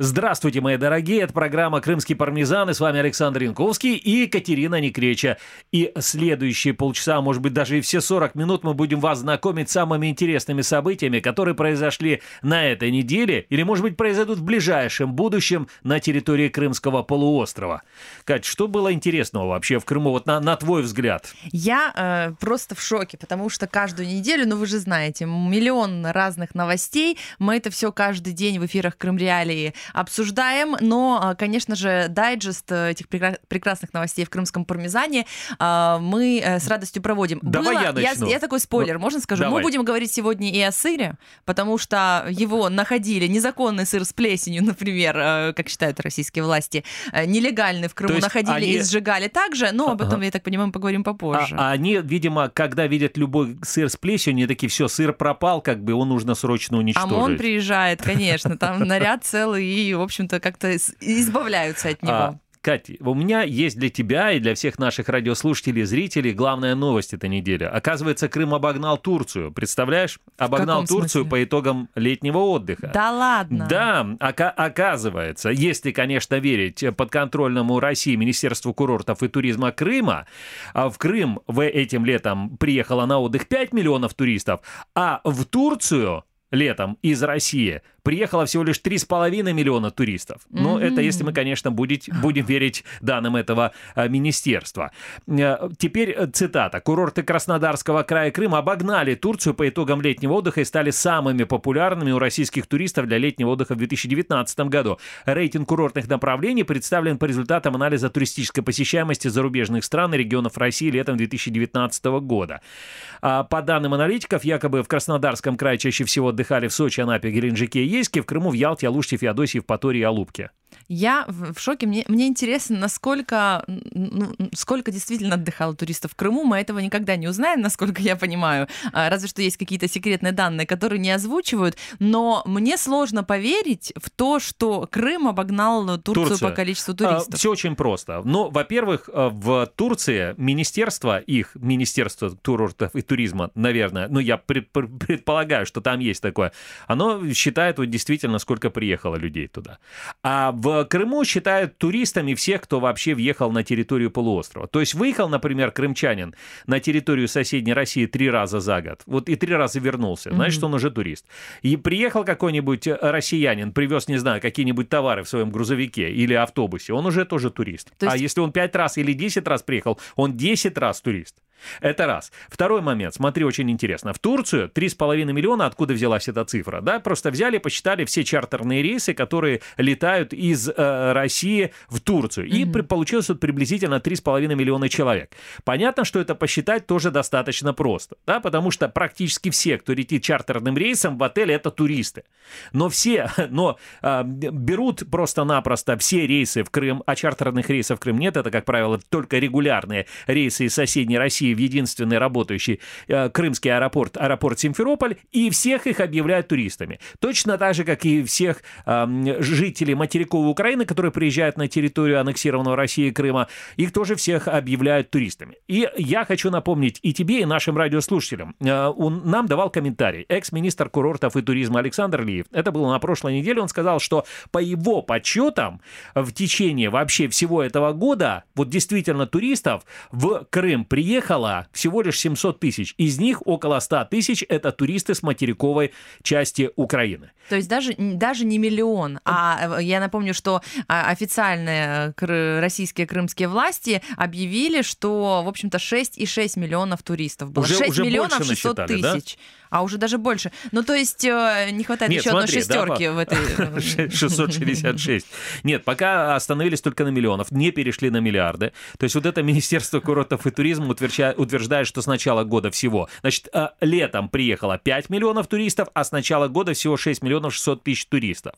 Здравствуйте, мои дорогие, это программа «Крымский пармезан», и с вами Александр Янковский и Екатерина Некреча. И следующие полчаса, может быть даже и все 40 минут мы будем вас знакомить с самыми интересными событиями, которые произошли на этой неделе или, может быть, произойдут в ближайшем будущем на территории Крымского полуострова. Кать, что было интересного вообще в Крыму, вот на, на твой взгляд? Я э, просто в шоке, потому что каждую неделю, ну вы же знаете, миллион разных новостей, мы это все каждый день в эфирах Крым Реалии обсуждаем, но, а, конечно же, дайджест э, этих прекрасных новостей в крымском пармезане а, мы э, с радостью проводим. Давай Было, я начну. Я, я такой спойлер, можно скажу? Давай. Мы будем говорить сегодня и о сыре, потому что его находили, незаконный сыр с плесенью, например, э, как считают российские власти, нелегальный в Крыму находили они... и сжигали также, но об этом, ага. я так понимаю, мы поговорим попозже. А, а они, видимо, когда видят любой сыр с плесенью, они такие, все, сыр пропал, как бы его нужно срочно уничтожить. ОМОН приезжает, конечно, там наряд целый и, в общем-то, как-то избавляются от него. А, Катя, у меня есть для тебя и для всех наших радиослушателей и зрителей главная новость этой недели. Оказывается, Крым обогнал Турцию. Представляешь? Обогнал Турцию смысле? по итогам летнего отдыха. Да ладно? Да, ока- оказывается, если, конечно, верить подконтрольному России Министерству курортов и туризма Крыма, а в Крым в этим летом приехало на отдых 5 миллионов туристов, а в Турцию летом из России приехало всего лишь 3,5 миллиона туристов. Но mm-hmm. это если мы, конечно, будет, будем верить данным этого а, министерства. Э, теперь э, цитата. Курорты Краснодарского края Крыма обогнали Турцию по итогам летнего отдыха и стали самыми популярными у российских туристов для летнего отдыха в 2019 году. Рейтинг курортных направлений представлен по результатам анализа туристической посещаемости зарубежных стран и регионов России летом 2019 года. А по данным аналитиков, якобы в Краснодарском крае чаще всего отдыхали в Сочи, Анапе, Геленджике и Ейске, в Крыму, в Ялте, Алуште, Феодосии, в Патории и Алупке. Я в шоке. Мне, мне интересно, насколько, ну, сколько действительно отдыхало туристов в Крыму. Мы этого никогда не узнаем, насколько я понимаю. А, разве что есть какие-то секретные данные, которые не озвучивают. Но мне сложно поверить в то, что Крым обогнал Турцию Турция. по количеству а, туристов. А, все очень просто. Ну, во-первых, э, в Турции министерство, их министерство курортов и туризма, наверное, ну, я предполагаю, что там есть такое, оно считает вот действительно, сколько приехало людей туда. А в Крыму считают туристами всех, кто вообще въехал на территорию полуострова. То есть выехал, например, крымчанин на территорию соседней России три раза за год, вот и три раза вернулся, значит, он уже турист. И приехал какой-нибудь россиянин, привез, не знаю, какие-нибудь товары в своем грузовике или автобусе, он уже тоже турист. То а есть... А если он пять раз или десять раз приехал, он десять раз турист. Это раз. Второй момент, смотри, очень интересно. В Турцию 3,5 миллиона, откуда взялась эта цифра? Да, просто взяли, посчитали все чартерные рейсы, которые летают из э, России в Турцию. И mm-hmm. получилось вот приблизительно 3,5 миллиона человек. Понятно, что это посчитать тоже достаточно просто, да, потому что практически все, кто летит чартерным рейсом в отеле, это туристы. Но все, но э, берут просто-напросто все рейсы в Крым, а чартерных рейсов в Крым нет, это, как правило, только регулярные рейсы из соседней России в единственный работающий э, крымский аэропорт, аэропорт Симферополь, и всех их объявляют туристами. Точно так же, как и всех э, жителей материковой Украины, которые приезжают на территорию аннексированного России Крыма, их тоже всех объявляют туристами. И я хочу напомнить и тебе, и нашим радиослушателям. Э, он нам давал комментарий. Экс-министр курортов и туризма Александр Лиев. Это было на прошлой неделе. Он сказал, что по его подсчетам в течение вообще всего этого года вот действительно туристов в Крым приехало приехало всего лишь 700 тысяч. Из них около 100 тысяч – это туристы с материковой части Украины. То есть даже, даже не миллион. А э, я напомню, что а, официальные российские крымские власти объявили, что, в общем-то, 6,6 миллионов туристов было. Уже, 6 уже миллионов 600 тысяч. Да? А уже даже больше. Ну, то есть э, не хватает Нет, еще смотри, одной шестерки да, в этой... 666. Нет, пока остановились только на миллионов, не перешли на миллиарды. То есть вот это Министерство курортов и туризма утверждает, что с начала года всего, значит, э, летом приехало 5 миллионов туристов, а с начала года всего 6 миллионов 600 тысяч туристов.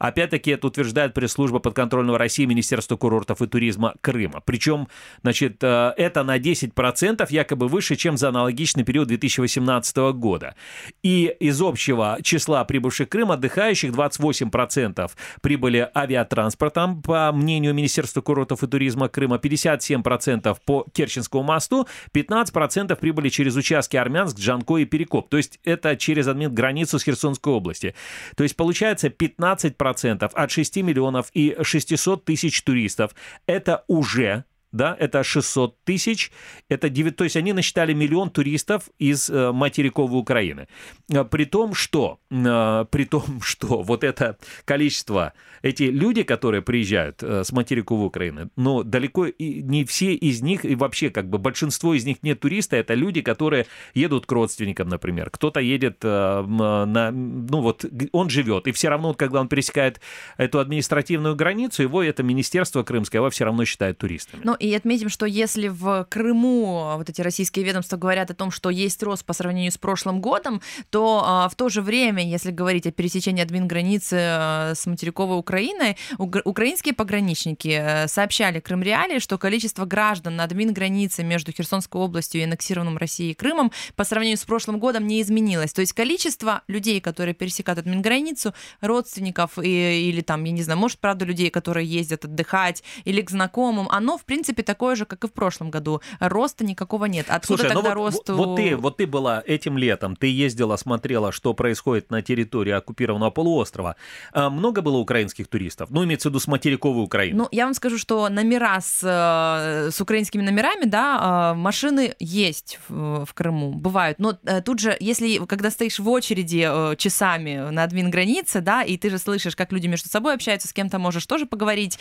Опять-таки это утверждает пресс-служба подконтрольного России Министерства курортов и туризма Крыма. Причем, значит, э, это на 10% якобы выше, чем за аналогичный период 2018 года. И из общего числа прибывших в Крым отдыхающих 28% прибыли авиатранспортом, по мнению Министерства курортов и туризма Крыма, 57% по Керченскому мосту, 15% прибыли через участки Армянск, Джанко и Перекоп. То есть это через админ границу с Херсонской области. То есть получается 15% от 6 миллионов и 600 тысяч туристов. Это уже да, это 600 тысяч, это 9, то есть они насчитали миллион туристов из э, материковой Украины. Э, при том, что, э, при том, что вот это количество, эти люди, которые приезжают с материковой Украины, но далеко и не все из них, и вообще как бы большинство из них не туристы, это люди, которые едут к родственникам, например. Кто-то едет на, ну вот, он живет, и все равно, когда он пересекает эту административную границу, его это министерство крымское, его все равно считает туристами. Ну и отметим, что если в Крыму вот эти российские ведомства говорят о том, что есть рост по сравнению с прошлым годом, то а, в то же время, если говорить о пересечении админ-границы а, с материковой Украиной, украинские пограничники э, сообщали Крым Реалии, что количество граждан на админ-границе между Херсонской областью и аннексированным Россией Крымом по сравнению с прошлым годом не изменилось. То есть количество людей, которые пересекают админ-границу, родственников и, или там, я не знаю, может, правда, людей, которые ездят отдыхать или к знакомым, оно, в принципе, принципе, такое же, как и в прошлом году. Роста никакого нет. Откуда Слушай, ну тогда ну вот, рост? Вот ты, вот ты была этим летом, ты ездила, смотрела, что происходит на территории оккупированного полуострова. А много было украинских туристов? Ну, имеется в виду с материковой Украины. Ну, я вам скажу, что номера с, э, с украинскими номерами, да, а, машины есть в, в Крыму, бывают. Но э, тут же, если, когда стоишь в очереди э, часами на админ границе, да, и ты же слышишь, как люди между собой общаются, с кем-то можешь тоже поговорить,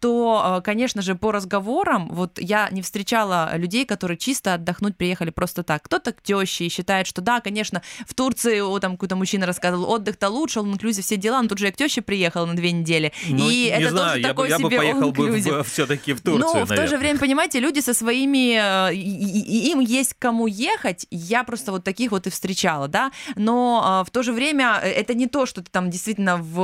то, конечно же, по разговору разговорам, вот я не встречала людей, которые чисто отдохнуть приехали просто так. Кто-то к теще и считает, что да, конечно, в Турции о, там какой-то мужчина рассказывал, отдых-то лучше, он инклюзив все дела, но тут же я к теще приехала на две недели. Ну, и это знаю, тоже я такой бы, я себе бы поехал бы все-таки в Турцию, Ну, в то же время, понимаете, люди со своими... Э, и, и, им есть к кому ехать, я просто вот таких вот и встречала, да, но э, в то же время э, это не то, что ты там действительно в,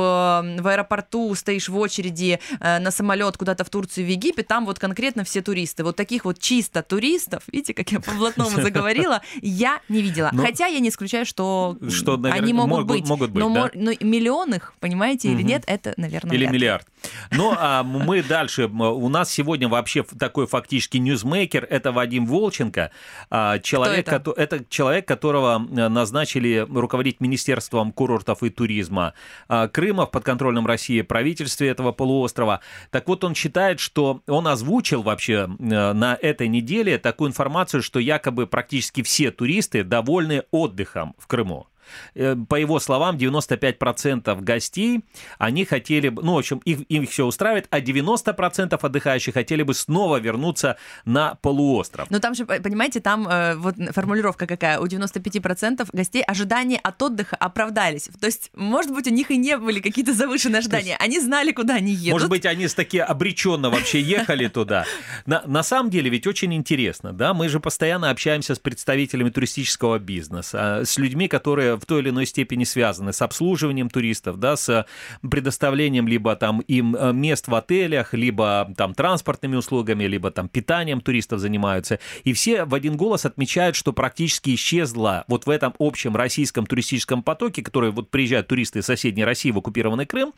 в аэропорту стоишь в очереди на самолет куда-то в Турцию, в Египет, там вот конкретно все туристы. Вот таких вот чисто туристов, видите, как я по блатному заговорила, я не видела. Но, Хотя я не исключаю, что, что наверное, они могут, могут быть. Могут быть но, да? но миллион их, понимаете, угу. или нет, это, наверное, Или миллиард. Ну, а мы дальше. У нас сегодня вообще такой фактически ньюсмейкер. Это Вадим Волченко. а, Человек, это? это человек, которого назначили руководить Министерством курортов и туризма а, Крыма в подконтрольном России правительстве этого полуострова. Так вот, он считает, что он озвучил вообще на этой неделе такую информацию, что якобы практически все туристы довольны отдыхом в Крыму. Э, по его словам, 95% гостей, они хотели бы, ну, в общем, их, их все устраивает, а 90% отдыхающих хотели бы снова вернуться на полуостров. Но там же, понимаете, там э, вот формулировка какая, у 95% гостей ожидания от отдыха оправдались. То есть, может быть, у них и не были какие-то завышенные ожидания, они знали, куда они едут. Может быть, они с таки обреченно вообще ехали туда. На, на самом деле ведь очень интересно, да, мы же постоянно общаемся с представителями туристического бизнеса, с людьми, которые в той или иной степени связаны с обслуживанием туристов, да, с предоставлением либо там им э, мест в отелях, либо там транспортными услугами, либо там питанием туристов занимаются. И все в один голос отмечают, что практически исчезла вот в этом общем российском туристическом потоке, который вот приезжают туристы из соседней России в оккупированный Крым,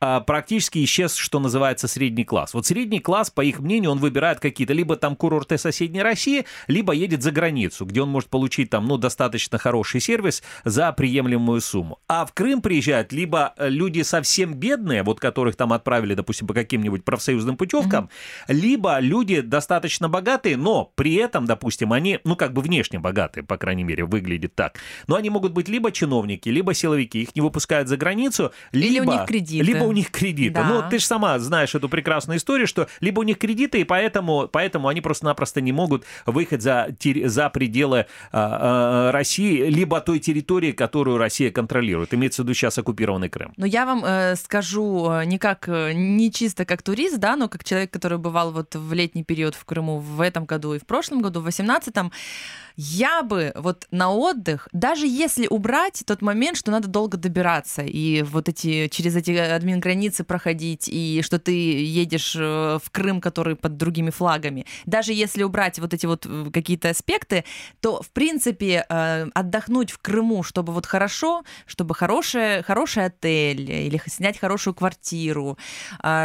а, практически исчез, что называется, средний класс. Вот средний класс, по их мнению, он выбирает какие-то либо там курорты соседней России, либо едет за границу, где он может получить там, ну, достаточно хороший сервис за приемлемую сумму. А в Крым приезжают либо э, люди совсем бедные, вот которых там отправили, допустим, по каким-нибудь профсоюзным путевкам, mm-hmm. либо люди достаточно богатые, но при этом, допустим, они, ну, как бы внешне богатые, по крайней мере, выглядит так. Но они могут быть либо чиновники, либо силовики, их не выпускают за границу, либо... Или у них кредиты. Либо у них кредиты. Да. Ну, ты же сама знаешь эту прекрасную историю, что либо у них кредиты, и поэтому, поэтому они просто-напросто не могут выехать за, за пределы а, а, России, либо той территории, территории, которую Россия контролирует. Имеется в виду сейчас оккупированный Крым. Но я вам э, скажу э, не как э, не чисто как турист, да, но как человек, который бывал вот в летний период в Крыму в этом году и в прошлом году, в 18-м, я бы вот на отдых, даже если убрать тот момент, что надо долго добираться и вот эти через эти админ границы проходить и что ты едешь э, в Крым, который под другими флагами, даже если убрать вот эти вот э, какие-то аспекты, то в принципе э, отдохнуть в Крыму, чтобы вот хорошо, чтобы хороший хороший отель или снять хорошую квартиру,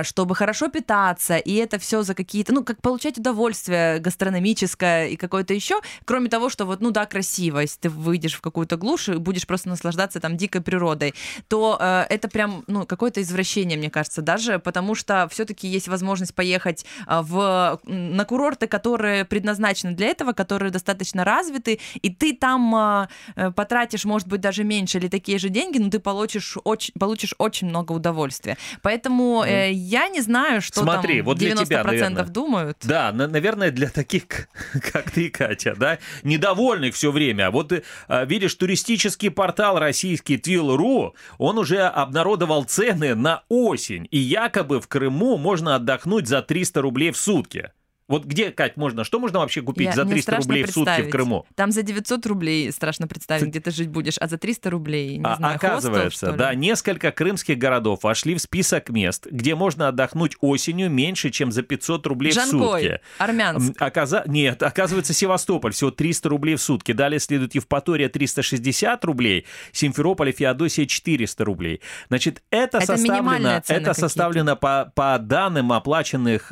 чтобы хорошо питаться и это все за какие-то, ну как получать удовольствие гастрономическое и какое-то еще, кроме того того, что вот, ну да, красиво, если ты выйдешь в какую-то глушь и будешь просто наслаждаться там дикой природой, то э, это прям, ну, какое-то извращение, мне кажется, даже, потому что все-таки есть возможность поехать э, в, на курорты, которые предназначены для этого, которые достаточно развиты, и ты там э, э потратишь, может быть, даже меньше или такие же деньги, но ты получишь очень, получишь очень много удовольствия. Поэтому э, я не знаю, что Смотри, там вот для 90% тебя, наверное. думают. Да, наверное, для таких, как ты, Катя, да, недовольных все время. Вот а, видишь, туристический портал российский Твил.ру, он уже обнародовал цены на осень. И якобы в Крыму можно отдохнуть за 300 рублей в сутки. Вот где, Кать, можно, что можно вообще купить Я, за 300 рублей в сутки в Крыму? Там за 900 рублей страшно представить, где ты жить будешь, а за 300 рублей, не а, знаю, Оказывается, хостел, да, несколько крымских городов вошли в список мест, где можно отдохнуть осенью меньше, чем за 500 рублей Жанкой, в сутки. Армянск. Оказа... Нет, оказывается, Севастополь, всего 300 рублей в сутки. Далее следует Евпатория 360 рублей, Симферополь и Феодосия 400 рублей. Значит, это, это составлено, это составлено по, по данным оплаченных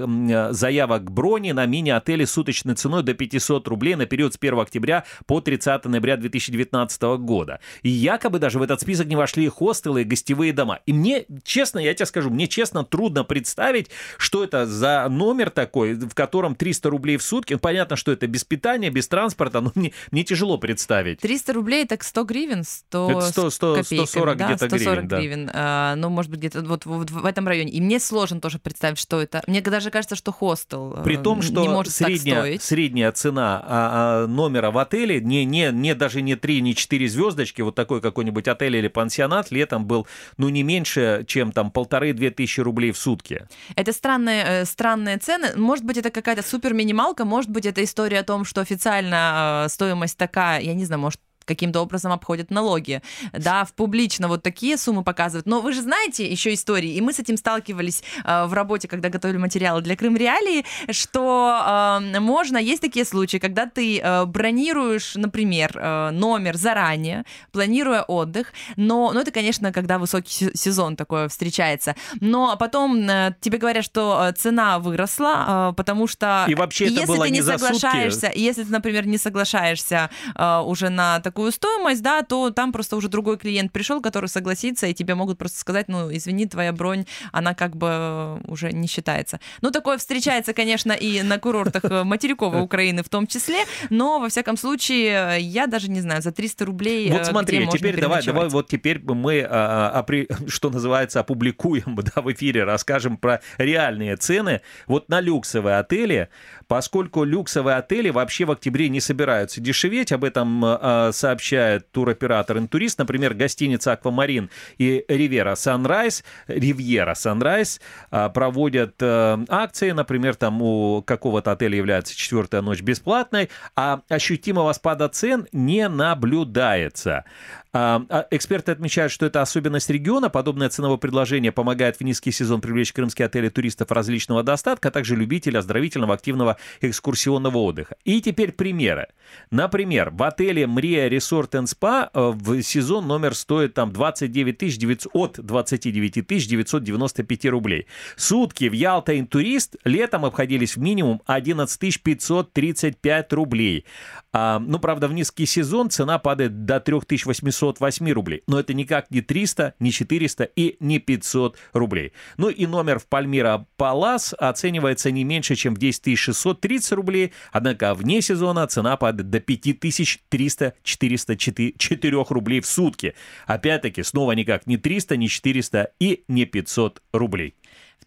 заявок брони брони на мини-отеле суточной ценой до 500 рублей на период с 1 октября по 30 ноября 2019 года. И якобы даже в этот список не вошли хостелы и гостевые дома. И мне, честно, я тебе скажу, мне честно трудно представить, что это за номер такой, в котором 300 рублей в сутки. Ну, понятно, что это без питания, без транспорта, но мне, мне тяжело представить. 300 рублей так 100 гривен, 100, это 100, 100 копейками, 140 да, где-то 140 гривен. гривен да. а, ну, может быть, где-то вот, вот в этом районе. И мне сложно тоже представить, что это. Мне даже кажется, что хостел. При том, том, что не может средняя, средняя цена а, а, номера в отеле, не, не, не даже не 3, не 4 звездочки, вот такой какой-нибудь отель или пансионат летом был, ну, не меньше, чем там полторы-две тысячи рублей в сутки. Это странные, э, странные цены. Может быть, это какая-то супер минималка, может быть, это история о том, что официально э, стоимость такая, я не знаю, может, каким-то образом обходят налоги. Да, в публично вот такие суммы показывают. Но вы же знаете еще истории, и мы с этим сталкивались э, в работе, когда готовили материалы для Крым Реалии, что э, можно, есть такие случаи, когда ты э, бронируешь, например, э, номер заранее, планируя отдых, но, ну это, конечно, когда высокий сезон такое встречается, но потом э, тебе говорят, что э, цена выросла, э, потому что и вообще это если было ты не, не соглашаешься, если ты, например, не соглашаешься э, уже на такую такую стоимость, да, то там просто уже другой клиент пришел, который согласится, и тебе могут просто сказать, ну, извини, твоя бронь, она как бы уже не считается. Ну, такое встречается, конечно, и на курортах э, материковой Украины в том числе, но, во всяком случае, я даже не знаю, за 300 рублей Вот смотри, теперь давай, давай, вот теперь мы, а, а, что называется, опубликуем, да, в эфире, расскажем про реальные цены. Вот на люксовые отели, поскольку люксовые отели вообще в октябре не собираются дешеветь, об этом э, сообщает туроператор «Интурист», например, гостиница «Аквамарин» и «Ривера Санрайз», «Ривьера Санрайз» проводят э, акции, например, там у какого-то отеля является четвертая ночь бесплатной, а ощутимого спада цен не наблюдается. А, эксперты отмечают, что это особенность региона. Подобное ценовое предложение помогает в низкий сезон привлечь крымские отели туристов различного достатка, а также любителей оздоровительного активного экскурсионного отдыха. И теперь примеры. Например, в отеле Мрия Resort and Spa в сезон номер стоит там 29 900, от 29 995 рублей. Сутки в Ялта Интурист летом обходились в минимум 11 535 рублей. А, ну, правда, в низкий сезон цена падает до 3800 608 рублей. Но это никак не 300, не 400 и не 500 рублей. Ну и номер в Пальмира Палас оценивается не меньше, чем в 10 630 рублей, однако вне сезона цена падает до 5300-404 рублей в сутки. Опять-таки, снова никак не 300, не 400 и не 500 рублей.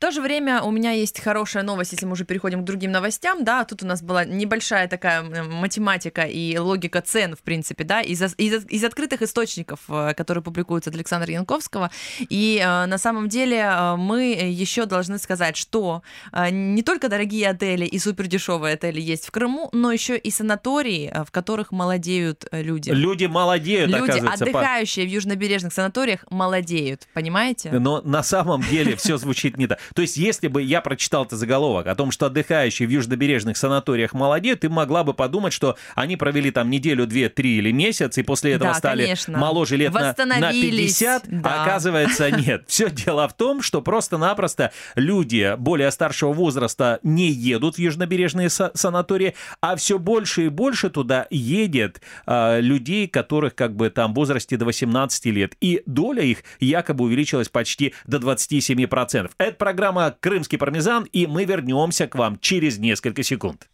В то же время у меня есть хорошая новость, если мы уже переходим к другим новостям, да, тут у нас была небольшая такая математика и логика цен, в принципе, да, из, из, из открытых источников, э, которые публикуются от Александра Янковского, и э, на самом деле э, мы еще должны сказать, что э, не только дорогие отели и супердешевые отели есть в Крыму, но еще и санатории, э, в которых молодеют люди. Люди молодеют, Люди, отдыхающие по... в южнобережных санаториях, молодеют, понимаете? Но на самом деле все звучит не так. То есть, если бы я прочитал этот заголовок о том, что отдыхающие в южнобережных санаториях молодеют, ты могла бы подумать, что они провели там неделю, две, три или месяц, и после этого да, стали конечно. моложе лет на, на 50, да. а оказывается нет. Все дело в том, что просто-напросто люди более старшего возраста не едут в южнобережные санатории, а все больше и больше туда едет э, людей, которых как бы там в возрасте до 18 лет. И доля их якобы увеличилась почти до 27%. Это программа «Крымский пармезан», и мы вернемся к вам через несколько секунд.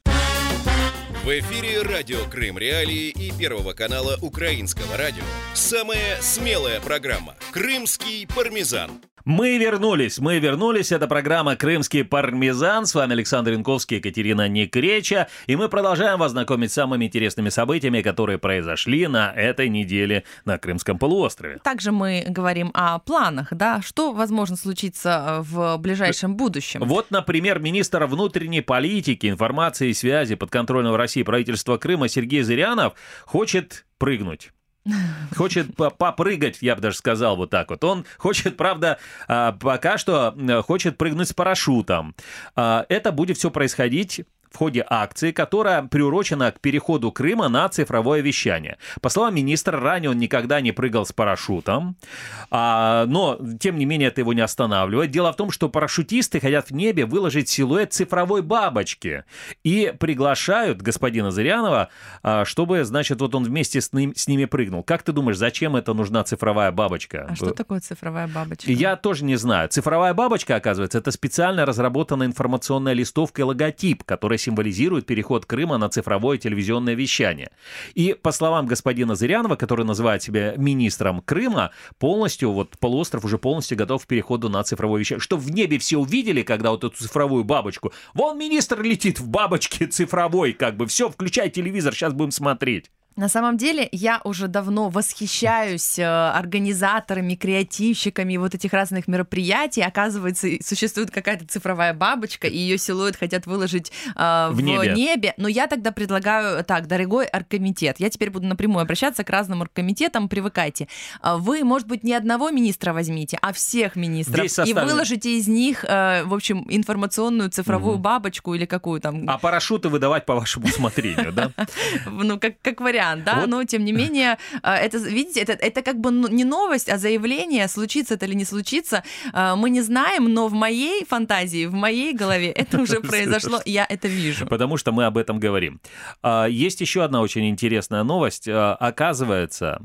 В эфире радио «Крым Реалии» и Первого канала Украинского радио. Самая смелая программа «Крымский пармезан». Мы вернулись, мы вернулись. Это программа «Крымский пармезан». С вами Александр Янковский, Екатерина Некреча. И мы продолжаем вас знакомить с самыми интересными событиями, которые произошли на этой неделе на Крымском полуострове. Также мы говорим о планах, да, что возможно случиться в ближайшем будущем. Вот, например, министр внутренней политики, информации и связи подконтрольного России правительства Крыма Сергей Зырянов хочет прыгнуть. Хочет попрыгать, я бы даже сказал вот так вот. Он хочет, правда, а, пока что э, хочет прыгнуть с парашютом. А, это будет все происходить в ходе акции, которая приурочена к переходу Крыма на цифровое вещание. По словам министра, ранее он никогда не прыгал с парашютом, а, но, тем не менее, это его не останавливает. Дело в том, что парашютисты хотят в небе выложить силуэт цифровой бабочки и приглашают господина Зырянова, а, чтобы, значит, вот он вместе с, ним, с ними прыгнул. Как ты думаешь, зачем это нужна цифровая бабочка? А что такое цифровая бабочка? Я тоже не знаю. Цифровая бабочка, оказывается, это специально разработанная информационная листовка и логотип, который символизирует переход Крыма на цифровое телевизионное вещание. И по словам господина Зырянова, который называет себя министром Крыма, полностью, вот полуостров уже полностью готов к переходу на цифровое вещание. Что в небе все увидели, когда вот эту цифровую бабочку. Вон министр летит в бабочке цифровой, как бы. Все, включай телевизор, сейчас будем смотреть. На самом деле, я уже давно восхищаюсь э, организаторами, креативщиками вот этих разных мероприятий. Оказывается, существует какая-то цифровая бабочка, и ее силуэт хотят выложить э, в, в небе. небе. Но я тогда предлагаю, так, дорогой оргкомитет, я теперь буду напрямую обращаться к разным оргкомитетам, привыкайте. А вы, может быть, не одного министра возьмите, а всех министров, и выложите из них, э, в общем, информационную цифровую угу. бабочку или какую там. А парашюты выдавать по вашему усмотрению, да? Ну, как вариант вариант, да, вот. но тем не менее, э, это, видите, это, это как бы не новость, а заявление, случится это или не случится, э, мы не знаем, но в моей фантазии, в моей голове это уже произошло, я это вижу. Потому что мы об этом говорим. А, есть еще одна очень интересная новость. Оказывается,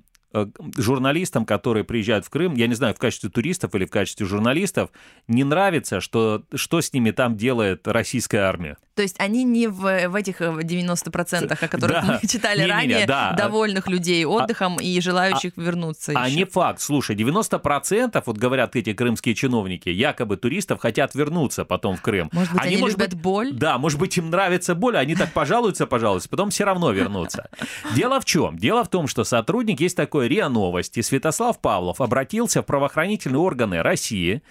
журналистам, которые приезжают в Крым, я не знаю, в качестве туристов или в качестве журналистов, не нравится, что, что с ними там делает российская армия. То есть они не в, в этих 90%, э, о которых да. мы читали не, ранее, не, не, да. довольных людей отдыхом а, и желающих а, вернуться. А еще. не факт. Слушай, 90% вот говорят эти крымские чиновники, якобы туристов хотят вернуться потом в Крым. Может быть, они, они может любят быть, боль? Да, может быть, им нравится боль, они так пожалуются, пожалуйста, потом все равно вернутся. Дело в чем? Дело в том, что сотрудник, есть такой РИА Новости, Святослав Павлов обратился в правоохранительные органы России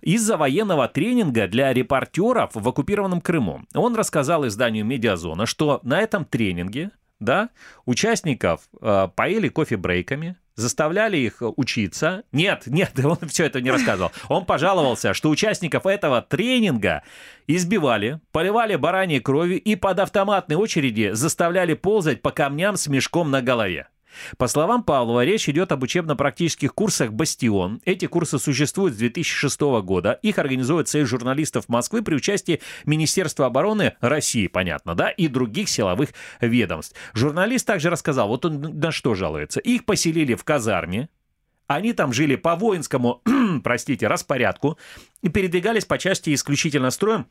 из-за военного тренинга для репортеров в оккупированном Крыму. Он рассказал изданию «Медиазона», что на этом тренинге да, участников э, поили кофе-брейками, заставляли их учиться. Нет, нет, он все это не рассказывал. Он пожаловался, что участников этого тренинга избивали, поливали бараньей кровью и под автоматной очереди заставляли ползать по камням с мешком на голове. По словам Павлова, речь идет об учебно-практических курсах «Бастион». Эти курсы существуют с 2006 года. Их организует Союз журналистов Москвы при участии Министерства обороны России, понятно, да, и других силовых ведомств. Журналист также рассказал, вот он на что жалуется. Их поселили в казарме, они там жили по воинскому, простите, распорядку и передвигались по части исключительно строем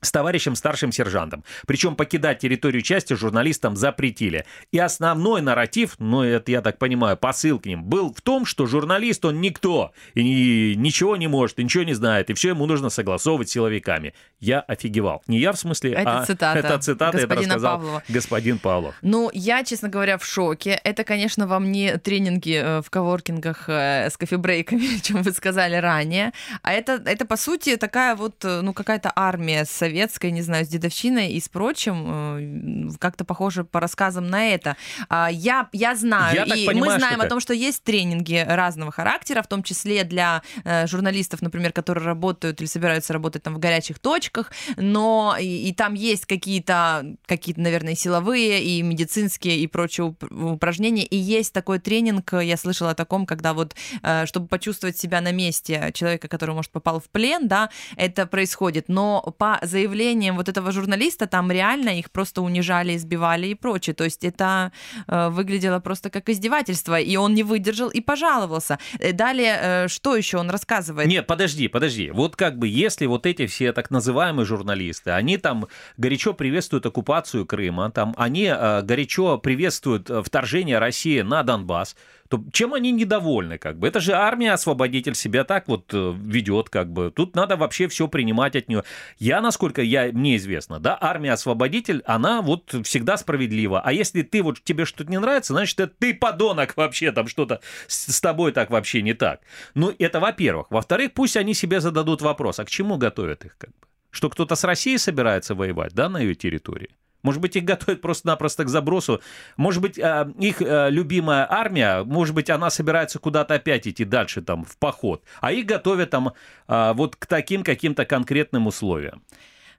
с товарищем старшим сержантом. Причем покидать территорию части журналистам запретили. И основной нарратив, ну это я так понимаю, посыл к ним, был в том, что журналист он никто, и ничего не может, и ничего не знает, и все ему нужно согласовывать с силовиками. Я офигевал. Не я в смысле, это а цитата это цитата, это рассказал Павлова. господин Павлов. Ну, я, честно говоря, в шоке. Это, конечно, вам не тренинги э, в коворкингах э, с кофебрейками, о чем вы сказали ранее, а это, это по сути, такая вот, э, ну, какая-то армия советская, не знаю, с дедовщиной и с прочим, как-то похоже по рассказам на это. А, я, я знаю, Я и понимаю, мы знаем о том, что есть тренинги разного характера, в том числе для журналистов, например, которые работают или собираются работать там в горячих точках, но и, и там есть какие-то, какие-то, наверное, силовые и медицинские и прочие упражнения, и есть такой тренинг, я слышала о таком, когда вот, чтобы почувствовать себя на месте человека, который, может, попал в плен, да, это происходит, но по заявлениям вот этого журналиста там реально их просто унижали, избивали и прочее, то есть это э, выглядело просто как издевательство, и он не выдержал и пожаловался. Э, далее, э, что еще он рассказывает? Нет, подожди, подожди, вот как бы если вот эти все так называемые журналисты, они там горячо приветствуют оккупацию Крыма, там они э, горячо приветствуют э, вторжение России на Донбасс, то чем они недовольны, как бы? Это же армия-освободитель себя так вот э, ведет, как бы. Тут надо вообще все принимать от нее. Я, насколько я, мне известно, да, армия-освободитель, она вот всегда справедлива. А если ты вот, тебе что-то не нравится, значит, это ты подонок вообще, там что-то с, с тобой так вообще не так. Ну, это во-первых. Во-вторых, пусть они себе зададут вопрос, а к чему готовят их, как бы? Что кто-то с Россией собирается воевать, да, на ее территории? Может быть, их готовят просто-напросто к забросу. Может быть, э, их э, любимая армия, может быть, она собирается куда-то опять идти дальше, там, в поход. А их готовят там э, вот к таким каким-то конкретным условиям.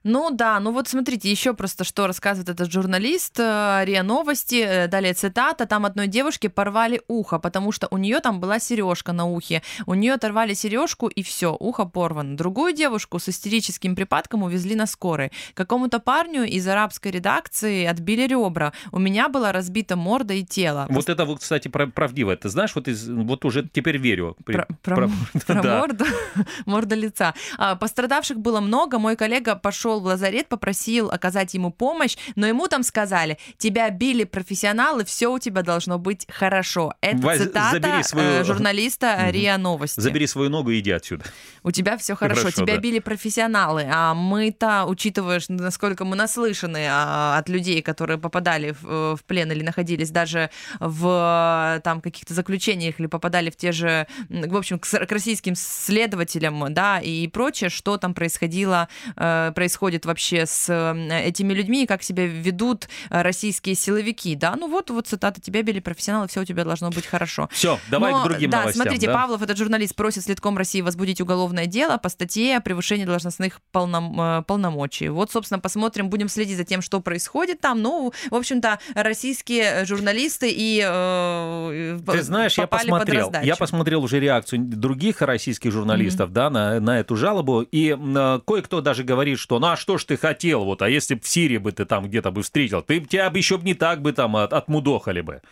Ну да, ну вот смотрите, еще просто что рассказывает этот журналист э, РИА Новости, э, далее цитата, там одной девушке порвали ухо, потому что у нее там была сережка на ухе, у нее оторвали сережку и все, ухо порвано. Другую девушку с истерическим припадком увезли на скорой. Какому-то парню из арабской редакции отбили ребра. У меня была разбита морда и тело. Вот это вот, кстати, правдиво. Ты знаешь, вот, из, вот уже теперь верю. Про, про, про, про морду, морда лица. А, пострадавших было много. Мой коллега пошел пошел в лазарет, попросил оказать ему помощь, но ему там сказали, тебя били профессионалы, все у тебя должно быть хорошо. Это Воз... цитата свою... Э, журналиста угу. РИА Новости. Забери свою ногу и иди отсюда. У тебя все хорошо, хорошо тебя да. били профессионалы, а мы-то, учитывая, насколько мы наслышаны а, от людей, которые попадали в, э, в плен или находились даже в там каких-то заключениях или попадали в те же, в общем, к, к российским следователям, да, и прочее, что там происходило, э, происходило происходит вообще с этими людьми и как себя ведут э, российские силовики. Да, ну вот, вот цитата, тебя били профессионалы, все у тебя должно быть хорошо. Все, давай Но, к другим да, новостям. Смотрите, да? Павлов, этот журналист, просит следком России возбудить уголовное дело по статье о превышении должностных полном, э, полномочий. Вот, собственно, посмотрим, будем следить за тем, что происходит там. Ну, в общем-то, российские журналисты и э, Ты знаешь, я посмотрел, я посмотрел уже реакцию других российских журналистов, mm-hmm. да, на, на эту жалобу, и э, кое-кто даже говорит, что ну а что ж ты хотел, вот, а если бы в Сирии бы ты там где-то бы встретил, ты, тебя бы еще бы не так бы там от, отмудохали бы.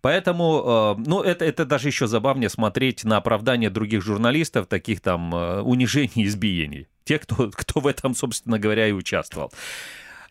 Поэтому, э, ну, это, это даже еще забавнее смотреть на оправдание других журналистов, таких там э, унижений избиений. Тех, кто, кто в этом, собственно говоря, и участвовал.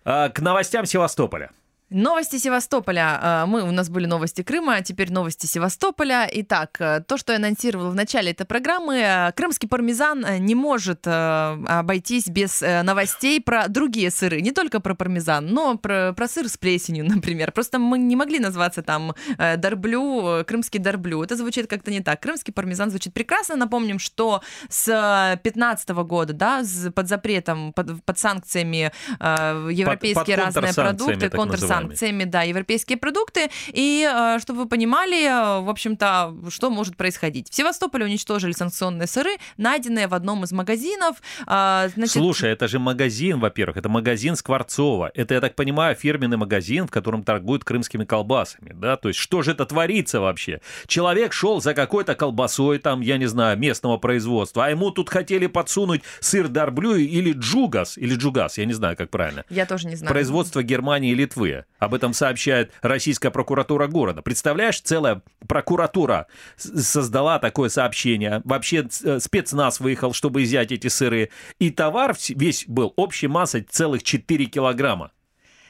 Э, к новостям Севастополя. Новости Севастополя. А, мы, у нас были новости Крыма, а теперь новости Севастополя. Итак, э, то, что я анонсировала в начале этой программы, э, крымский пармезан э, не может обойтись без новостей про другие сыры. Не только про пармезан, но про, про сыр с плесенью, например. Просто мы не могли назваться там дарблю, крымский дарблю. Это звучит как-то не так. Крымский пармезан звучит прекрасно. Напомним, что с 2015 года, да, под запретом, под, под санкциями европейские под, под разные продукты, контрсанкции, санкциями, да, европейские продукты. И э, чтобы вы понимали, э, в общем-то, что может происходить. В Севастополе уничтожили санкционные сыры, найденные в одном из магазинов. А, значит... Слушай, это же магазин, во-первых, это магазин Скворцова. Это, я так понимаю, фирменный магазин, в котором торгуют крымскими колбасами, да? То есть что же это творится вообще? Человек шел за какой-то колбасой, там, я не знаю, местного производства, а ему тут хотели подсунуть сыр Дарблю или Джугас, или Джугас, я не знаю, как правильно. Я тоже не знаю. Производство Германии и Литвы. Об этом сообщает российская прокуратура города. Представляешь, целая прокуратура создала такое сообщение. Вообще э, спецназ выехал, чтобы изъять эти сыры. И товар весь был общей массой целых 4 килограмма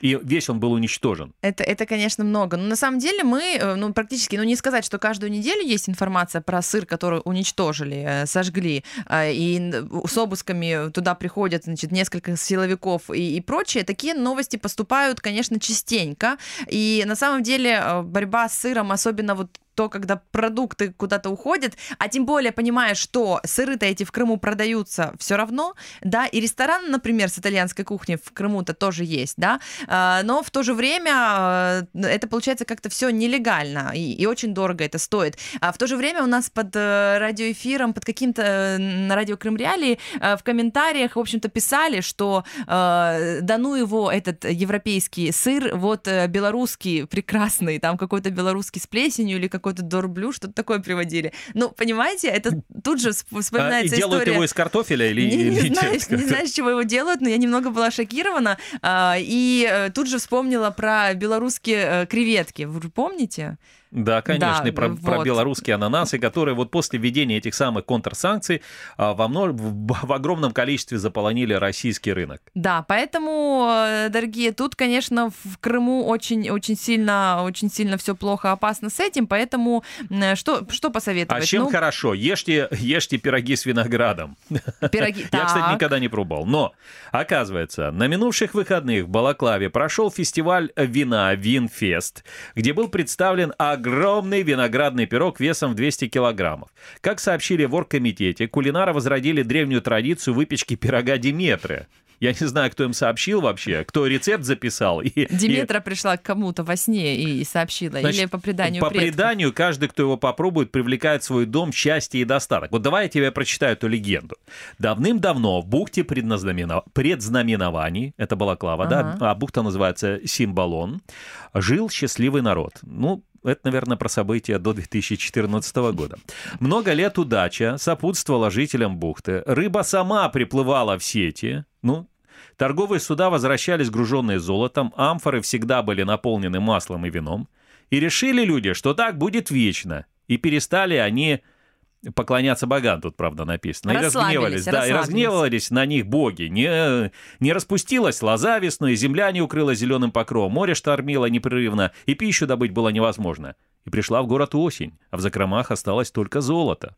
и весь он был уничтожен. Это, это, конечно, много. Но на самом деле мы, э, ну, практически, ну, не сказать, что каждую неделю есть информация про сыр, который уничтожили, э, сожгли, а, и с обысками туда приходят, значит, несколько силовиков и, и прочее. Такие новости поступают, конечно, частенько. И на самом деле э, борьба с сыром, особенно вот то, когда продукты куда-то уходят, а тем более понимая, что сыры-то эти в Крыму продаются все равно, да, и ресторан, например, с итальянской кухней в Крыму-то тоже есть, да, а, но в то же время а, это получается как-то все нелегально и, и очень дорого это стоит. А в то же время у нас под э, радиоэфиром, под каким-то на радио Крым Реалии э, в комментариях, в общем-то, писали, что э, да ну его этот европейский сыр, вот белорусский прекрасный, там какой-то белорусский с плесенью или как какой-то дорблю, что-то такое приводили. Ну, понимаете, это тут же вспоминается а, и делают история... его из картофеля или... Не, или не, знаешь, не знаешь, чего его делают, но я немного была шокирована. А, и э, тут же вспомнила про белорусские э, креветки. Вы помните? Да, конечно, да, и про, вот. про белорусские ананасы, которые вот после введения этих самых контрсанкций а, во множ... в огромном количестве заполонили российский рынок. Да, поэтому, э, дорогие, тут, конечно, в Крыму очень, очень сильно, очень сильно все плохо, опасно с этим, поэтому что, что посоветовать? А чем ну... хорошо? Ешьте, ешьте пироги с виноградом. Пироги, Я, кстати, никогда не пробовал. Но, оказывается, на минувших выходных в Балаклаве прошел фестиваль вина Винфест, где был представлен огромный огромный виноградный пирог весом в 200 килограммов. Как сообщили в оргкомитете, кулинары возродили древнюю традицию выпечки пирога Диметры. Я не знаю, кто им сообщил вообще, кто рецепт записал. И, Диметра и... пришла к кому-то во сне и сообщила, Значит, или по преданию По предков. преданию, каждый, кто его попробует, привлекает в свой дом счастье и достаток. Вот давай я тебе прочитаю эту легенду. Давным-давно в бухте предназнаменов... предзнаменований, это была Клава, ага. да, а бухта называется Симбалон, жил счастливый народ. Ну, это, наверное, про события до 2014 года. Много лет удача сопутствовала жителям бухты. Рыба сама приплывала в сети. Ну, торговые суда возвращались груженные золотом, амфоры всегда были наполнены маслом и вином. И решили люди, что так будет вечно. И перестали они поклоняться богам, тут, правда, написано. И разгневались, да, и разгневались на них боги. Не, не распустилась лоза весной, земля не укрыла зеленым покровом, море штормило непрерывно, и пищу добыть было невозможно. И пришла в город осень, а в закромах осталось только золото.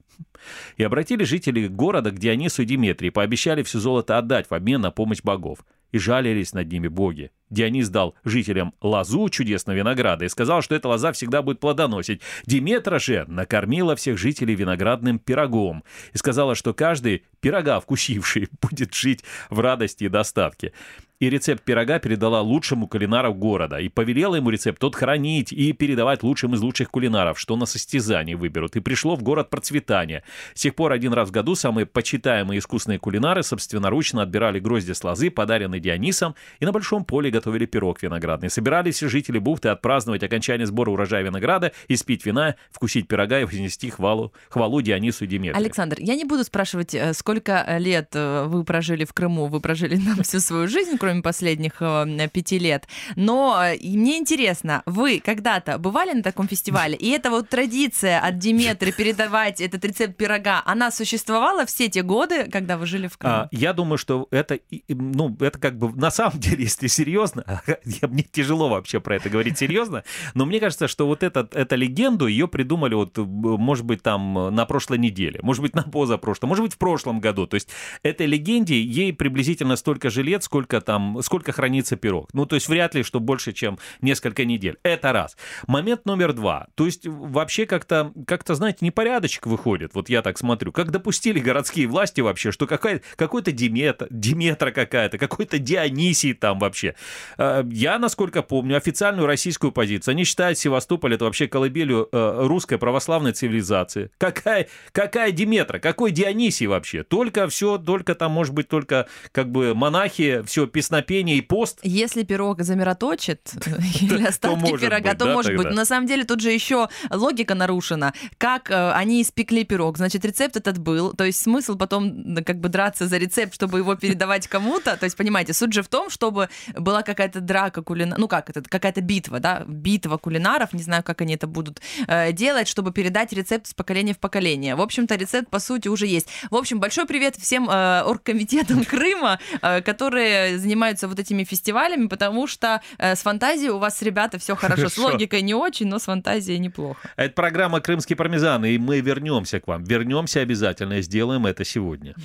И обратили жители города к Дионису и Диметрии, пообещали все золото отдать в обмен на помощь богов. И жалились над ними боги. Дионис дал жителям лозу чудесного винограда и сказал, что эта лоза всегда будет плодоносить. Диметра же накормила всех жителей виноградным пирогом и сказала, что каждый пирога вкусивший будет жить в радости и достатке и рецепт пирога передала лучшему кулинару города и повелела ему рецепт тот хранить и передавать лучшим из лучших кулинаров, что на состязании выберут. И пришло в город процветание. С тех пор один раз в году самые почитаемые искусные кулинары собственноручно отбирали грозди с лозы, подаренные Дионисом, и на большом поле готовили пирог виноградный. Собирались жители бухты отпраздновать окончание сбора урожая винограда, испить вина, вкусить пирога и вознести хвалу, хвалу Дионису и Диметрию. Александр, я не буду спрашивать, э, сколько лет э, вы прожили в Крыму, вы прожили нам всю свою жизнь, кроме последних э, пяти лет. Но э, мне интересно, вы когда-то бывали на таком фестивале? И эта вот традиция от Диметры передавать этот рецепт пирога, она существовала все те годы, когда вы жили в Крыму? А, я думаю, что это, ну, это как бы на самом деле, если серьезно, я, мне тяжело вообще про это говорить серьезно, но мне кажется, что вот этот, эту легенду ее придумали вот, может быть, там на прошлой неделе, может быть, на позапрошлом, может быть, в прошлом году. То есть этой легенде ей приблизительно столько же лет, сколько там сколько хранится пирог. Ну, то есть вряд ли, что больше, чем несколько недель. Это раз. Момент номер два. То есть вообще как-то, как-то знаете, непорядочек выходит. Вот я так смотрю. Как допустили городские власти вообще, что какая, какой-то Диметра, Диметра какая-то, какой-то Дионисий там вообще. А, я, насколько помню, официальную российскую позицию. Они считают Севастополь это вообще колыбелью э, русской православной цивилизации. Какая, какая Диметра? Какой Дионисий вообще? Только все, только там, может быть, только как бы монахи, все песнопение и пост. Если пирог замироточит или остатки пирога, то может быть. На самом деле тут же еще логика нарушена. Как э, они испекли пирог? Значит, рецепт этот был. То есть смысл потом как бы драться за рецепт, чтобы его передавать кому-то. То есть, понимаете, суть же в том, чтобы была какая-то драка кулинаров, ну как это, какая-то битва, да, битва кулинаров, не знаю, как они это будут э, делать, чтобы передать рецепт с поколения в поколение. В общем-то, рецепт, по сути, уже есть. В общем, большой привет всем э, оргкомитетам Крыма, э, которые занимаются вот этими фестивалями, потому что э, с фантазией у вас, ребята, все хорошо. хорошо. С логикой не очень, но с фантазией неплохо. Это программа «Крымский пармезан», и мы вернемся к вам. Вернемся обязательно и сделаем это сегодня.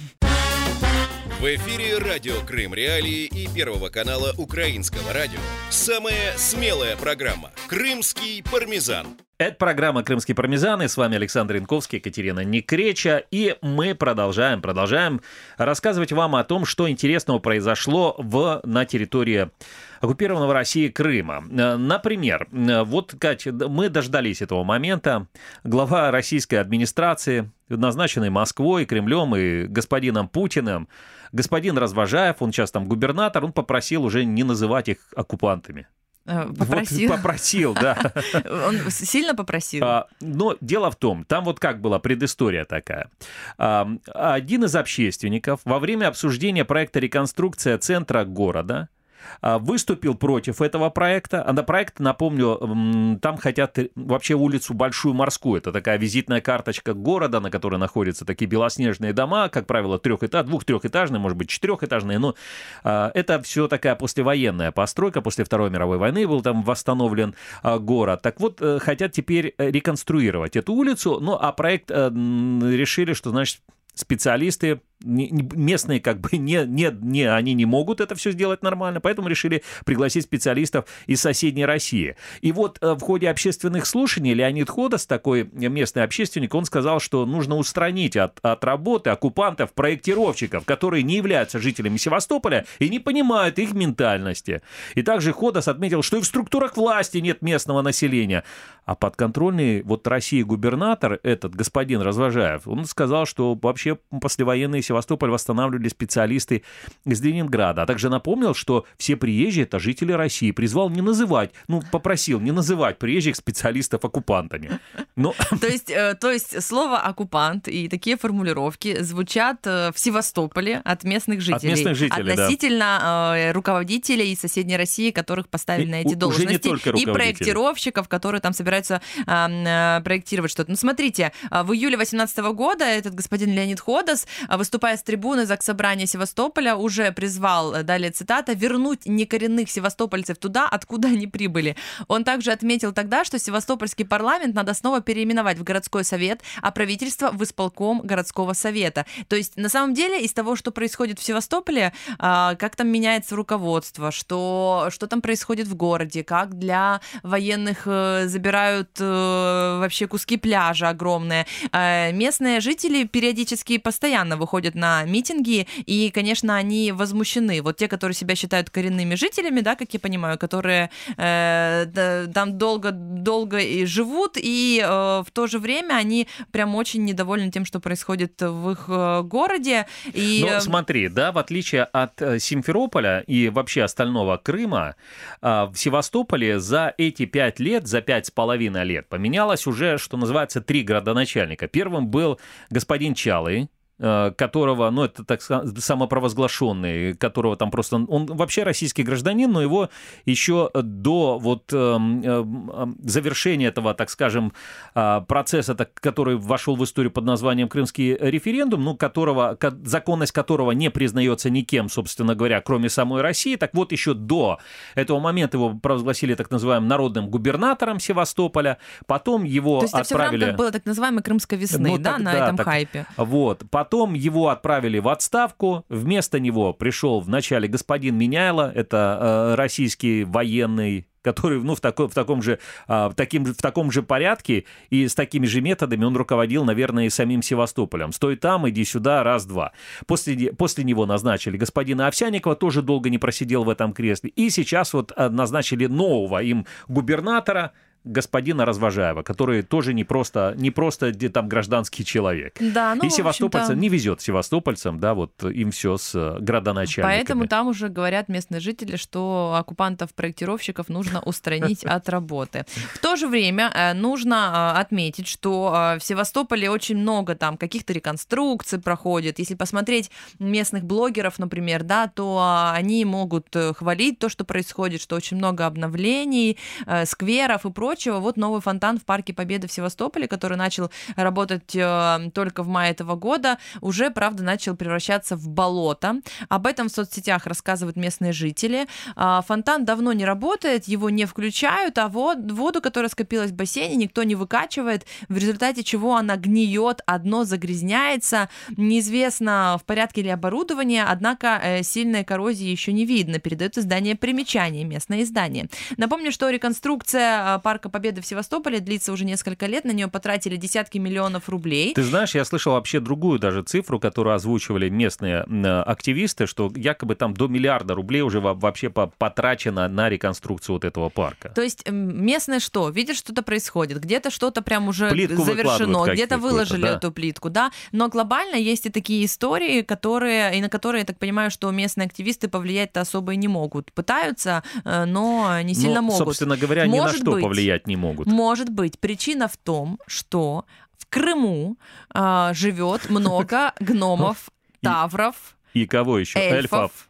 В эфире радио Крым Реалии и Первого канала Украинского радио. Самая смелая программа «Крымский пармезан». Это программа «Крымский пармезан», и с вами Александр Янковский, Екатерина Некреча, и мы продолжаем, продолжаем рассказывать вам о том, что интересного произошло в, на территории оккупированного России Крыма. Например, вот, Кать, мы дождались этого момента. Глава российской администрации, назначенный Москвой, Кремлем и господином Путиным, господин Развожаев, он сейчас там губернатор, он попросил уже не называть их оккупантами. Э, попросил. Вот, попросил, да. Он сильно попросил. А, но дело в том, там вот как была предыстория такая. А, один из общественников во время обсуждения проекта реконструкция центра города выступил против этого проекта. А на проект, напомню, там хотят вообще улицу Большую Морскую. Это такая визитная карточка города, на которой находятся такие белоснежные дома, как правило, трехэтажные, двух-трехэтажные, может быть, четырехэтажные. Но а, это все такая послевоенная постройка. После Второй мировой войны был там восстановлен город. Так вот, э, хотят теперь реконструировать эту улицу. Ну, а проект э, решили, что, значит, специалисты местные как бы не, не, не, они не могут это все сделать нормально, поэтому решили пригласить специалистов из соседней России. И вот э, в ходе общественных слушаний Леонид Ходос, такой местный общественник, он сказал, что нужно устранить от, от работы оккупантов, проектировщиков, которые не являются жителями Севастополя и не понимают их ментальности. И также Ходос отметил, что и в структурах власти нет местного населения. А подконтрольный вот России губернатор, этот господин Развожаев, он сказал, что вообще послевоенные Севастополь восстанавливали специалисты из Ленинграда. А также напомнил, что все приезжие – это жители России. Призвал не называть, ну, попросил не называть приезжих специалистов оккупантами. Но... То, есть, э, то есть слово «оккупант» и такие формулировки звучат э, в Севастополе от местных жителей. От местных жителей, Относительно да. руководителей из соседней России, которых поставили и, на эти должности. И проектировщиков, которые там собираются э, проектировать что-то. Ну, смотрите, в июле 2018 года этот господин Леонид Ходос, выступал выступая с трибуны Заксобрания Севастополя, уже призвал, э, далее цитата, вернуть некоренных севастопольцев туда, откуда они прибыли. Он также отметил тогда, что Севастопольский парламент надо снова переименовать в городской совет, а правительство в исполком городского совета. То есть, на самом деле, из того, что происходит в Севастополе, а, как там меняется руководство, что, что там происходит в городе, как для военных э, забирают э, вообще куски пляжа огромные. Местные жители периодически постоянно выходят выходят на митинги, и, конечно, они возмущены. Вот те, которые себя считают коренными жителями, да, как я понимаю, которые э, там долго, долго и живут, и э, в то же время они прям очень недовольны тем, что происходит в их э, городе. И... Но смотри, да, в отличие от э, Симферополя и вообще остального Крыма, э, в Севастополе за эти пять лет, за пять с половиной лет поменялось уже, что называется, три градоначальника. Первым был господин Чалый, Э, которого, ну, это так самопровозглашенный, которого там просто... Он вообще российский гражданин, но его еще до вот э, э, завершения этого, так скажем, э, процесса, который вошел в историю под названием Крымский референдум, ну, которого, законность которого не признается никем, собственно говоря, кроме самой России, так вот еще до этого момента его провозгласили так называемым народным губернатором Севастополя, потом его То есть отправили... это все в было так называемой Крымской весны, ну, да, так, на да, этом так, хайпе? Вот. Потом Потом его отправили в отставку. Вместо него пришел вначале господин Меняйло, это э, российский военный который, ну, в, таком, в, таком же, а, таким, в таком же порядке и с такими же методами он руководил, наверное, и самим Севастополем. Стой там, иди сюда, раз-два. После, после него назначили господина Овсяникова, тоже долго не просидел в этом кресле. И сейчас вот а, назначили нового им губернатора, господина Развожаева, который тоже не просто, не просто где там гражданский человек. Да, ну, И севастопольцам не везет севастопольцам, да, вот им все с э, градоначальниками. Поэтому там уже говорят местные жители, что оккупантов-проектировщиков нужно устранить от работы. В то же время э, нужно э, отметить, что в Севастополе очень много там каких-то реконструкций проходит. Если посмотреть местных блогеров, например, да, то они могут хвалить то, что происходит, что очень много обновлений, скверов и прочего. Вот новый фонтан в Парке Победы в Севастополе, который начал работать э, только в мае этого года, уже, правда, начал превращаться в болото. Об этом в соцсетях рассказывают местные жители. А, Фонтан давно не работает, его не включают, а вот воду, которая скопилась в бассейне, никто не выкачивает, в результате чего она гниет, а дно загрязняется. Неизвестно, в порядке ли оборудование, однако э, сильной коррозии еще не видно, передает издание примечание, местное издание. Напомню, что реконструкция э, Парка Победы в Севастополе длится уже несколько лет, на нее потратили десятки миллионов рублей. Ты знаешь, я слышал вообще другую даже цифру, которую озвучивали местные активисты, что якобы там до миллиарда рублей уже во- вообще по- потрачено на реконструкцию вот этого парка. То есть м, местное что? Видят, что-то происходит, где-то что-то прям уже Плитку завершено, где-то выложили да. эту плитку, да. Но глобально есть и такие истории, которые, и на которые, я так понимаю, что местные активисты повлиять-то особо и не могут. Пытаются, э, но не сильно Но, могут. собственно говоря, ни на Может что быть. повлиять не могут. Может быть, причина в том, что в Крыму а, живет много гномов, И- тавров, И кого еще? эльфов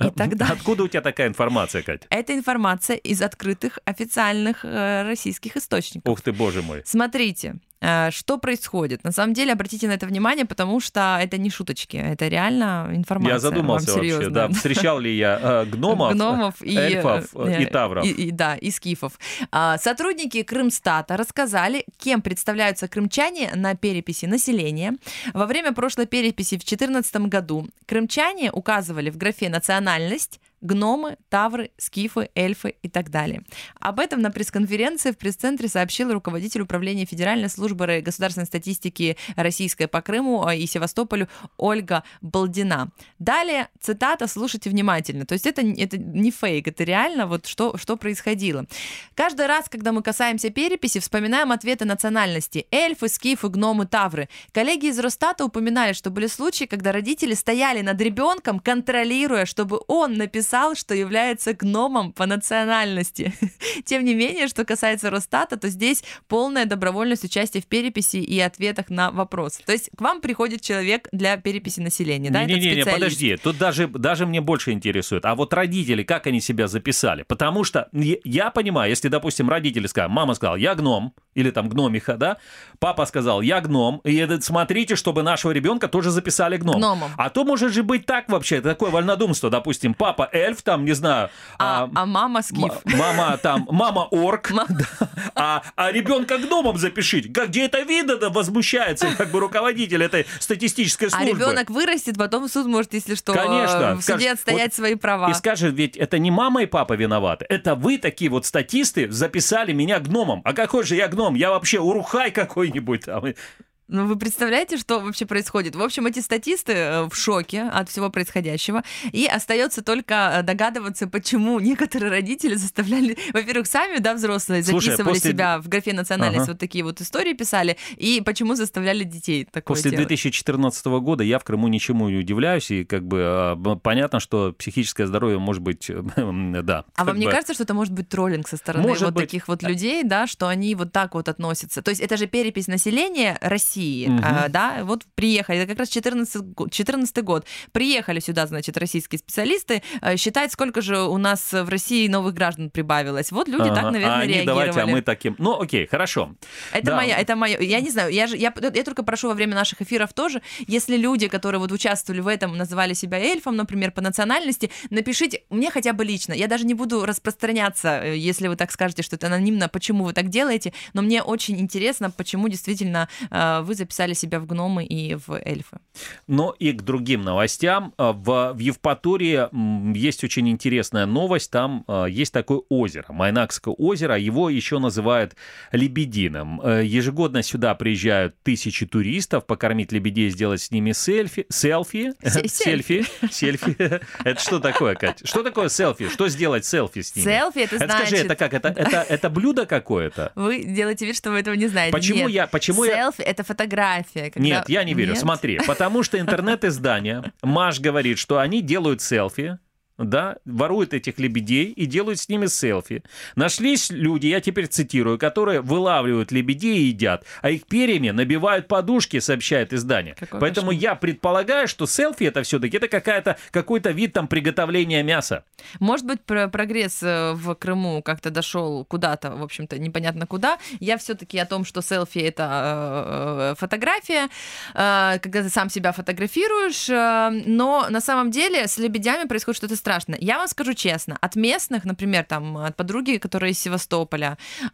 и так далее. Откуда у тебя такая информация, Катя? Это информация из открытых официальных э, российских источников. Ух ты, боже мой. Смотрите, э, что происходит. На самом деле, обратите на это внимание, потому что это не шуточки, это реально информация. Я задумался вообще, да, встречал ли я э, гномов, гномов и, эльфов э, э, и э, тавров. И, и- да, и скифов. А, Сотрудники Крымстата рассказали, кем представляются крымчане на переписи населения. Во время прошлой переписи в 2014 году крымчане указывали в графе «национальность» гномы, тавры, скифы, эльфы и так далее. Об этом на пресс-конференции в пресс-центре сообщил руководитель управления Федеральной службы государственной статистики российской по Крыму э, и Севастополю Ольга Балдина. Далее цитата, слушайте внимательно. То есть это, это не фейк, это реально вот что, что происходило. Каждый раз, когда мы касаемся переписи, вспоминаем ответы национальности. Эльфы, скифы, гномы, тавры. Коллеги из Росстата упоминали, что были случаи, когда родители стояли над ребенком, контролируя, чтобы он написал, что является гномом по национальности. Тем не менее, что касается Росстата, то здесь полная добровольность участия в переписи и ответах на вопросы. То есть к вам приходит человек для переписи населения, да? этот Не-не-не, специалист. подожди, тут даже, даже мне больше интересует. А вот родители, как они себя записали? Потому что я- я понимаю, если, допустим, родители сказали, мама сказала, я гном, или там гномиха, да, папа сказал, я гном, и это, смотрите, чтобы нашего ребенка тоже записали гном. Гномом. А то может же быть так вообще, такое вольнодумство, допустим, папа эльф, там, не знаю, А, а мама скиф. Мама там, мама орк, а, а ребенка гномом запишите. Где это видно, да, возмущается как бы руководитель этой статистической А службы. ребенок вырастет, потом суд может, если что, Конечно. э, в суде Скажет, отстоять вот свои права. И скажет, ведь это не мама и папа виноваты, это вы такие вот статисты записали меня гномом. А какой же я гном? Я вообще урухай какой-нибудь там. Ну, вы представляете, что вообще происходит? В общем, эти статисты э, в шоке от всего происходящего. И остается только э, догадываться, почему некоторые родители заставляли... Во-первых, сами, да, взрослые Слушай, записывали после- себя в графе национальность, Ага. вот такие вот истории писали. И почему заставляли детей такое После делать? 2014 года я в Крыму ничему не удивляюсь, и как бы б- понятно, что психическое здоровье может быть, э, да. А вам не бы- кажется, что это может быть троллинг со стороны Может вот быть. таких вот людей, да, что они вот так вот относятся? То есть это же перепись населения России, Мгм. а, да, вот приехали, это как раз 14, го- 14 год, приехали сюда, значит, российские специалисты, э, считать, сколько же у нас в России новых граждан прибавилось. Вот люди так, Ага, наверное, а они реагировали. давайте, а мы таким. Ну, окей, хорошо. Это Да. моя, это мое. Я не знаю, я же, я, я только прошу во время наших эфиров тоже, если люди, которые вот участвовали в этом, называли себя эльфом, например, по национальности, напишите мне хотя бы лично. Я даже не буду распространяться, э, если вы так скажете, что это анонимно, почему вы так делаете, но мне очень интересно, почему действительно э, вы записали себя в гномы и в эльфы. Но и к другим новостям. В, в Евпатории есть очень интересная новость. Там есть такое озеро, Майнакское озеро. Его еще называют Лебедином. Ежегодно сюда приезжают тысячи туристов покормить лебедей, сделать с ними селфи. Селфи? Сельфи. Сельфи. Это что такое, Катя? Что такое селфи? Что сделать селфи с ними? Селфи это значит... Скажи, это как? Это, блюдо какое-то? Вы делаете вид, что вы этого не знаете. Почему я... Селфи это фотография. Когда... Нет, я не верю. Нет? Смотри, потому что интернет-издание, Маш говорит, что они делают селфи, да, воруют этих лебедей и делают с ними селфи. Нашлись люди, я теперь цитирую, которые вылавливают лебедей и едят, а их перьями набивают подушки, сообщает издание. Какой Поэтому кошмар. я предполагаю, что селфи это все-таки это какая-то какой-то вид там приготовления мяса. Может быть, про прогресс э, в Крыму как-то дошел куда-то, в общем-то, непонятно куда. Я все-таки о том, что селфи это э, фотография, э, когда ты сам себя фотографируешь, э, но на самом деле с лебедями происходит что-то страшное. Я вам скажу честно, от местных, например, там, от подруги, которая из Севастополя, э,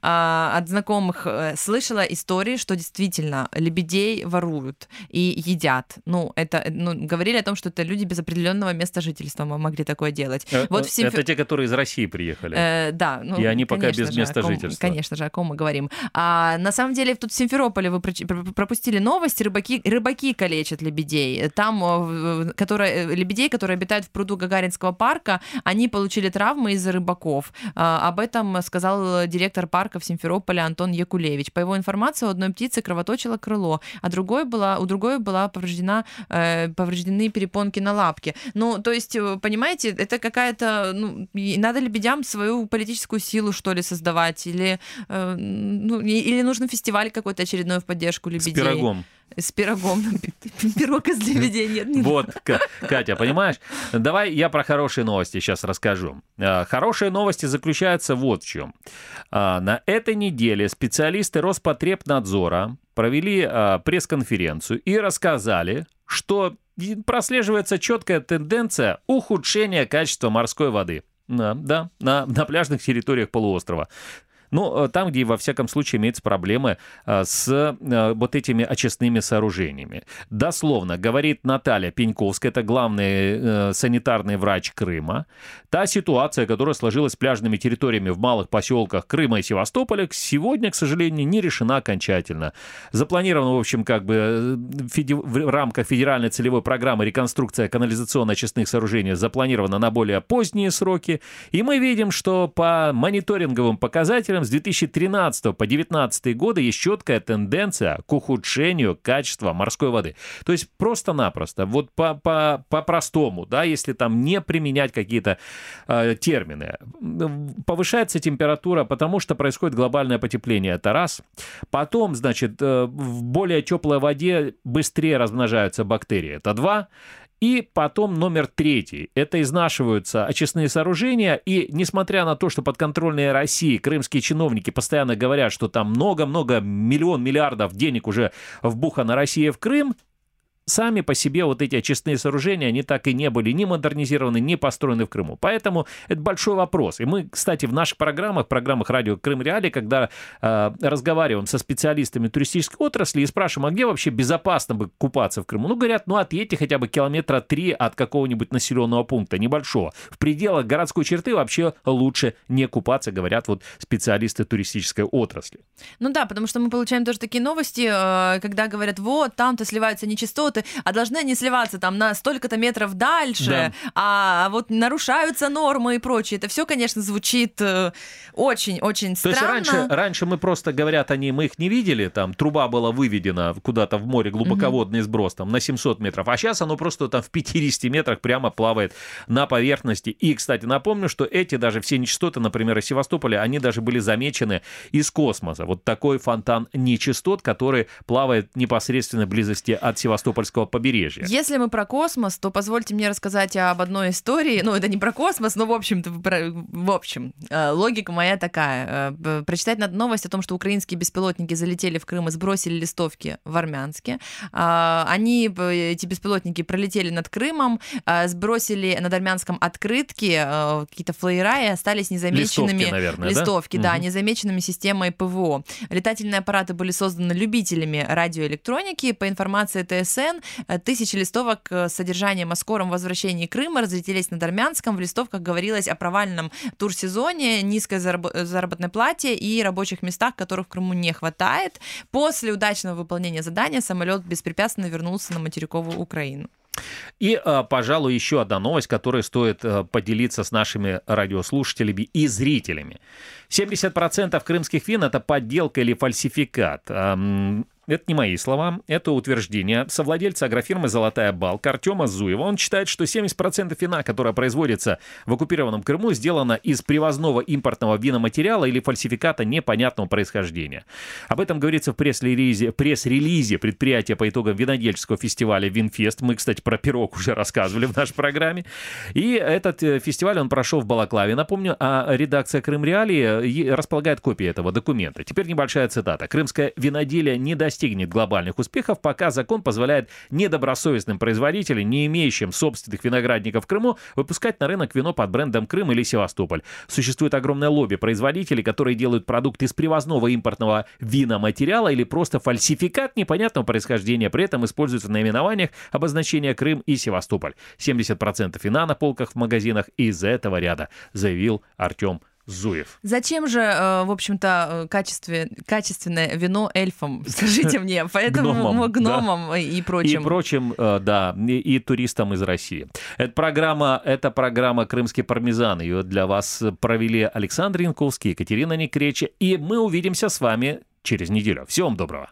от знакомых, э, слышала истории, что действительно лебедей воруют и едят. Ну, это, ну, говорили о том, что это люди без определенного места жительства могли такое делать. Вот в Симфе- Это те, которые из России приехали. Э, да, ну, И они пока без же, места ком- жительства. Конечно же, о ком мы говорим. А на самом деле тут в Симферополе вы пропустили новость, рыбаки, рыбаки калечат лебедей. Там, э, которые, э, лебедей, которые обитают в пруду Гагаринского парка, они получили травмы из-за рыбаков. А, об этом сказал директор парка в Симферополе Антон Якулевич. По его информации, у одной птицы кровоточило крыло, а другой была, у другой была повреждена, э, повреждены перепонки на лапке. Ну, то есть, э, понимаете, это какая-то... Ну, надо лебедям свою политическую силу, что ли, создавать? Или, э, ну, или нужен фестиваль какой-то очередной в поддержку С лебедей? пирогом. С пирогом. Пирог из лебедей нет. не Вот, Катя, понимаешь? Давай я про хорошие новости сейчас расскажу. А, Хорошие новости заключаются вот в чем. А, На этой неделе специалисты Роспотребнадзора провели а, пресс-конференцию и рассказали, что прослеживается четкая тенденция ухудшения качества морской воды. Да, да, на, на пляжных территориях полуострова. Ну, э, там, где, во всяком случае, имеются проблемы э, с э, вот этими очистными сооружениями. Дословно, говорит Наталья Пеньковская, это главный санитарный врач Крыма, та ситуация, которая сложилась с пляжными территориями в малых поселках Крыма и Севастополя, сегодня, к сожалению, не решена окончательно. Запланировано, в общем, как бы в рамках федеральной целевой программы реконструкция канализационно-очистных сооружений запланирована на более поздние сроки, и мы видим, что по мониторинговым показателям с 2013 по 2019 годы есть четкая тенденция к ухудшению качества морской воды. То есть просто-напросто, вот по- по- по-простому, да, если там не применять какие-то э, термины, повышается температура, потому что происходит глобальное потепление, это раз. Потом, значит, э, в более теплой воде быстрее размножаются бактерии, это два. И потом номер третий. Это изнашиваются очистные сооружения. И несмотря на то, что подконтрольные России крымские чиновники постоянно говорят, что там много-много миллион миллиардов денег уже вбухано Россия в Крым, сами по себе вот эти очистные сооружения, они так и не были ни модернизированы, ни построены в Крыму. Поэтому это большой вопрос. И мы, кстати, в наших программах, программах радио Крым Реали, когда э, разговариваем со специалистами туристической отрасли и спрашиваем, а где вообще безопасно бы купаться в Крыму? Ну, говорят, ну, отъедьте хотя бы километра три от какого-нибудь населенного пункта, небольшого. В пределах городской черты вообще лучше не купаться, говорят вот специалисты туристической отрасли. Ну да, потому что мы получаем тоже такие новости, э, когда говорят, вот, там-то сливаются нечистоты, а должны они сливаться там на столько-то метров дальше, Да. а вот нарушаются нормы и прочее. Это все, конечно, звучит э, очень-очень То есть странно. раньше, раньше мы просто, говорят они, мы их не видели, там труба была выведена куда-то в море, глубоководный сброс, там на 700 метров, а сейчас оно просто там в 50 метрах прямо плавает на поверхности. И, кстати, напомню, что эти даже все нечистоты, например, из Севастополя, они даже были замечены из космоса. Вот такой фонтан нечистот, который плавает непосредственно в близости от Севастопольского Черноморского побережья. Если мы про космос, то позвольте мне рассказать об одной истории. Ну, это не про космос, но в общем-то, в общем, э, логика моя такая. Э, прочитать надо новость о том, что украинские беспилотники залетели в Крым и сбросили листовки в Армянске. А, они, эти беспилотники, пролетели над Крымом, сбросили над Армянском открытки, какие-то флеера и остались незамеченными. Листовки, наверное, Листовки, да? да, угу. незамеченными системой ПВО. Летательные аппараты были созданы любителями радиоэлектроники. По информации ТСН, э, тысячи листовок с содержанием о скором возвращении Крыма разлетелись над Армянском. В листовках говорилось о провальном турсезоне, низкой заработной плате и рабочих местах, которых в Крыму не хватает. После удачного выполнения задания самолет беспрепятственно вернулся на материковую Украину. И, пожалуй, еще одна новость, которая стоит э, поделиться с нашими радиослушателями и зрителями. 70% крымских вин – это подделка или фальсификат. Это не мои слова, это утверждение совладельца агрофирмы «Золотая балка» Артема Зуева. Он считает, что 70% вина, которое производится в оккупированном Крыму, сделано из привозного импортного виноматериала или фальсификата непонятного происхождения. Об этом говорится в пресс-релизе, пресс-релизе предприятия по итогам винодельческого фестиваля «Винфест». Мы, кстати, про пирог уже рассказывали в нашей программе. И этот э, фестиваль, он прошел в Балаклаве, напомню, а редакция «Крым Реалии» располагает копии этого документа. Теперь небольшая цитата. «Крымское виноделие не достигло достигнет глобальных успехов, пока закон позволяет недобросовестным производителям, не имеющим собственных виноградников в Крыму, выпускать на рынок вино под брендом Крым или Севастополь. Существует огромное лобби производителей, которые делают продукты из привозного импортного виноматериала или просто фальсификат непонятного происхождения, при этом используются в наименованиях обозначения Крым и Севастополь. 70% вина на полках в магазинах из этого ряда, заявил Артем Зуев. Зачем же, э, в общем-то, э, качестве, качественное вино эльфам, скажите мне, поэтому гномам, гномам да. и прочим. И прочим, э, да, и, и туристам из России. Это программа, это программа «Крымский пармезан». Ее для вас провели Александр Янковский, Екатерина Некреча, и мы увидимся с вами через неделю. Всего вам доброго.